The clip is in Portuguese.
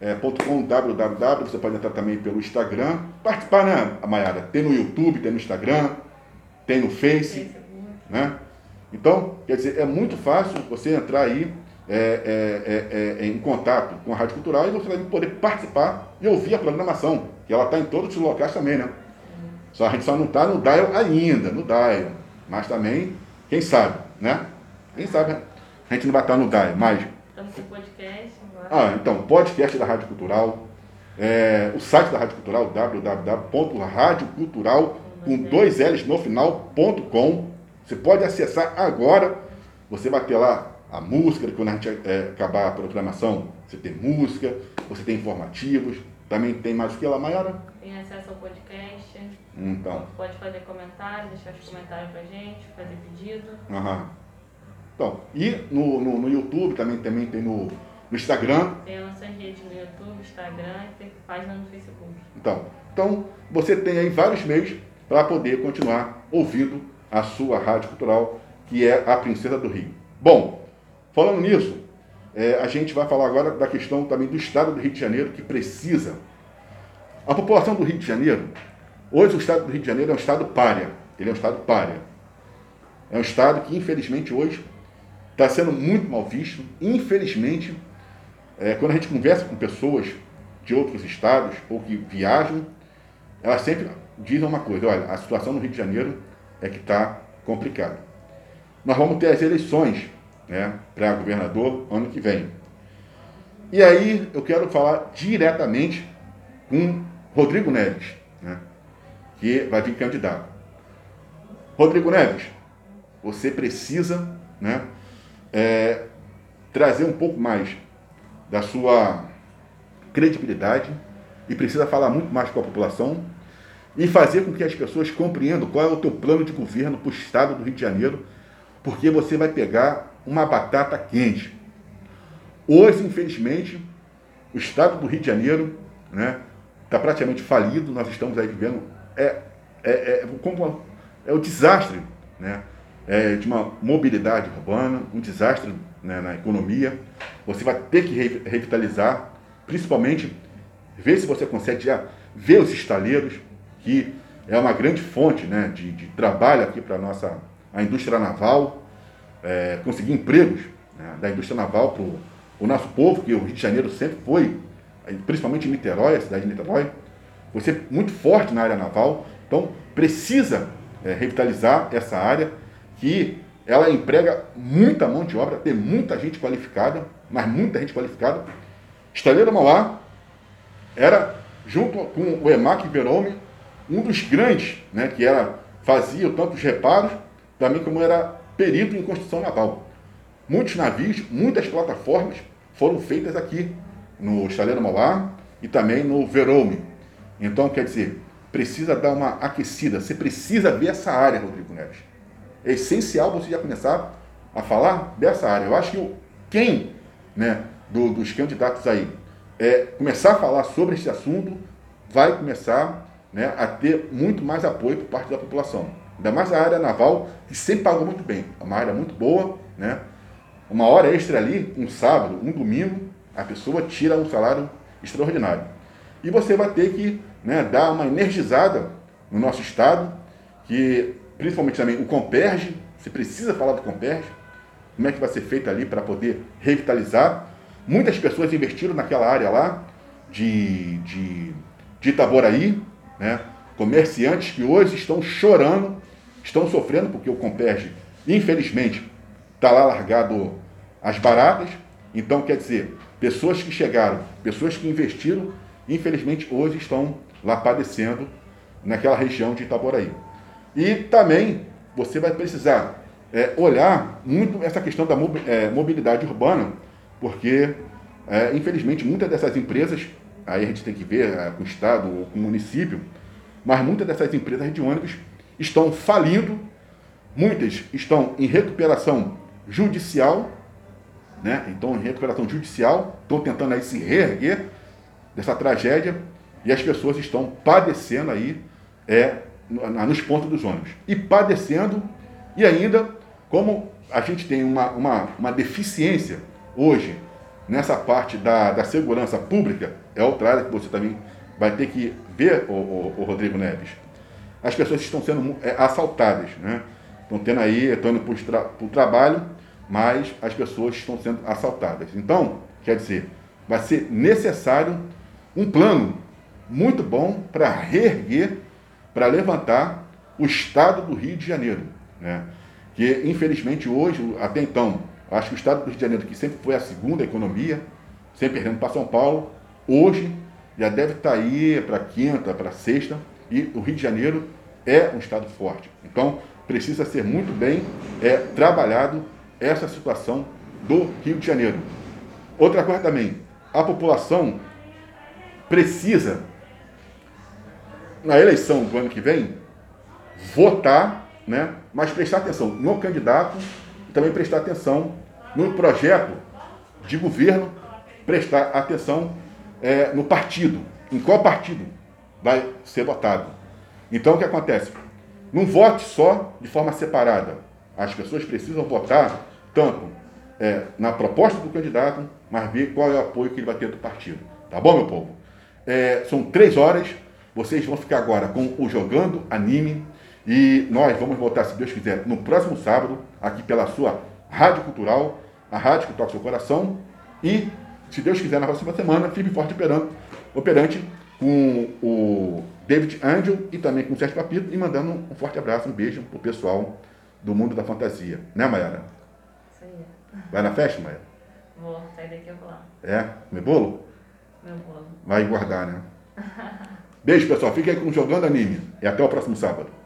é, .com, www, você pode entrar também pelo Instagram. Participar, né, Mayara? Tem no YouTube, tem no Instagram, tem no Face, né? Então, quer dizer, é muito fácil você entrar aí é, é, é, é em contato com a Rádio Cultural e você vai poder participar e ouvir a programação, que ela está em todos os locais também, né? Só a gente só não está no dial ainda, no dial. Mas também, quem sabe, né? Quem sabe a gente não vai estar no dial, mas... Estamos com podcast agora. Ah, então, podcast da Rádio Cultural, é, o site da Rádio Cultural, www.radiocultural, com dois L's no final.com. Você pode acessar agora, você vai ter lá a música, quando a gente é, acabar a programação, você tem música, você tem informativos, também tem mais o que lá, Mayara? Tem acesso ao podcast. Então. Pode fazer comentários, deixar os comentários pra gente, fazer pedido. Aham. Então, e no, no, no YouTube também, também tem no, no Instagram. Tem as nossas redes no YouTube, Instagram e tem página no Facebook. Então, então você tem aí vários meios para poder continuar ouvindo a sua rádio cultural, que é a Princesa do Rio. Bom, falando nisso, é, a gente vai falar agora da questão também do estado do Rio de Janeiro, que precisa. A população do Rio de Janeiro, hoje o estado do Rio de Janeiro é um estado párea. Ele é um estado párea. É um estado que, infelizmente, hoje está sendo muito mal visto. Infelizmente, é, quando a gente conversa com pessoas de outros estados ou que viajam, elas sempre dizem uma coisa: olha, a situação no Rio de Janeiro é que está complicada. Nós vamos ter as eleições né, para governador ano que vem. E aí eu quero falar diretamente com Rodrigo Neves, né, que vai vir candidato. Rodrigo Neves, você precisa né, é, trazer um pouco mais da sua credibilidade e precisa falar muito mais com a população e fazer com que as pessoas compreendam qual é o teu plano de governo para o estado do Rio de Janeiro, porque você vai pegar uma batata quente. Hoje, infelizmente, o estado do Rio de Janeiro está né, tá praticamente falido, nós estamos aí vivendo, é, é, é, é o desastre né, é, de uma mobilidade urbana, um desastre né, na economia. Você vai ter que revitalizar, principalmente ver se você consegue já ver os estaleiros, que é uma grande fonte né, de, de trabalho aqui para a nossa a indústria naval, é, conseguir empregos né, da indústria naval para o nosso povo, que o Rio de Janeiro sempre foi, principalmente em Niterói, a cidade de Niterói, você muito forte na área naval, então precisa é, revitalizar essa área que ela emprega muita mão de obra, tem muita gente qualificada, mas muita gente qualificada. Estaleiro Mauá era, junto com o EMAC Verome, um dos grandes, né, que era, fazia tantos reparos, também como era perito em construção naval. Muitos navios, muitas plataformas foram feitas aqui, no Estaleiro Mauá e também no Verome. Então, quer dizer, precisa dar uma aquecida, você precisa ver essa área, Rodrigo Neves. É essencial você já começar a falar dessa área. Eu acho que quem né, do, dos candidatos aí é, começar a falar sobre esse assunto vai começar né, a ter muito mais apoio por parte da população. Ainda mais a área naval, que sempre pagou muito bem. É uma área muito boa, né? Uma hora extra ali, um sábado, um domingo, a pessoa tira um salário extraordinário. E você vai ter que né, dar uma energizada no nosso estado, que principalmente também o Comperge, você precisa falar do Comperge, como é que vai ser feito ali para poder revitalizar. Muitas pessoas investiram naquela área lá de, de, de Itaboraí, né? Comerciantes que hoje estão chorando, estão sofrendo, porque o Comperge, infelizmente, está lá largado as baratas. Então, quer dizer, pessoas que chegaram, pessoas que investiram, infelizmente hoje estão lá padecendo naquela região de Itaboraí. E também você vai precisar é, olhar muito essa questão da é, mobilidade urbana, porque, é, infelizmente, muitas dessas empresas aí a gente tem que ver é, com o Estado ou com o município, mas muitas dessas empresas de ônibus estão falindo, muitas estão em recuperação judicial, né? então em recuperação judicial, estão tentando aí se reerguer dessa tragédia e as pessoas estão padecendo aí é, nos pontos dos ônibus. E padecendo, e ainda, como a gente tem uma, uma, uma deficiência hoje nessa parte da, da segurança pública, é outra área que você também vai ter que ver, o, o, o Rodrigo Neves. As pessoas estão sendo é, assaltadas, né? Estão tendo aí, estão indo para o tra trabalho, mas as pessoas estão sendo assaltadas. Então, quer dizer, vai ser necessário um plano muito bom para reerguer, para levantar o estado do Rio de Janeiro. Né? Que, infelizmente, hoje, até então, acho que o estado do Rio de Janeiro, que sempre foi a segunda economia, sempre perdendo para São Paulo, hoje já deve estar tá aí para quinta, para sexta, e o Rio de Janeiro é um estado forte. Então, precisa ser muito bem é, trabalhado essa situação do Rio de Janeiro. Outra coisa também, a população precisa, na eleição do ano que vem, votar, né, mas prestar atenção no candidato e também prestar atenção no projeto de governo, prestar atenção é, no partido, em qual partido vai ser votado. Então o que acontece? Não vote só de forma separada. As pessoas precisam votar tanto é, na proposta do candidato, mas ver qual é o apoio que ele vai ter do partido. Tá bom, meu povo? É, são três horas. Vocês vão ficar agora com o Jogando Anime. E nós vamos voltar, se Deus quiser, no próximo sábado, aqui pela sua Rádio Cultural, a rádio que toca seu coração. E, se Deus quiser, na próxima semana, firme forte operante, operante com o David Angel e também com o Sérgio Papito. E mandando um forte abraço, um beijo pro pessoal do mundo da fantasia. Né, Mayara? Isso aí. Vai na festa, Mayara? Vou sair daqui eu vou lá. É? Comer bolo? Meu bolo. Vai guardar, né? Beijo, pessoal. Fique aí com Jogando Anime. E até o próximo sábado.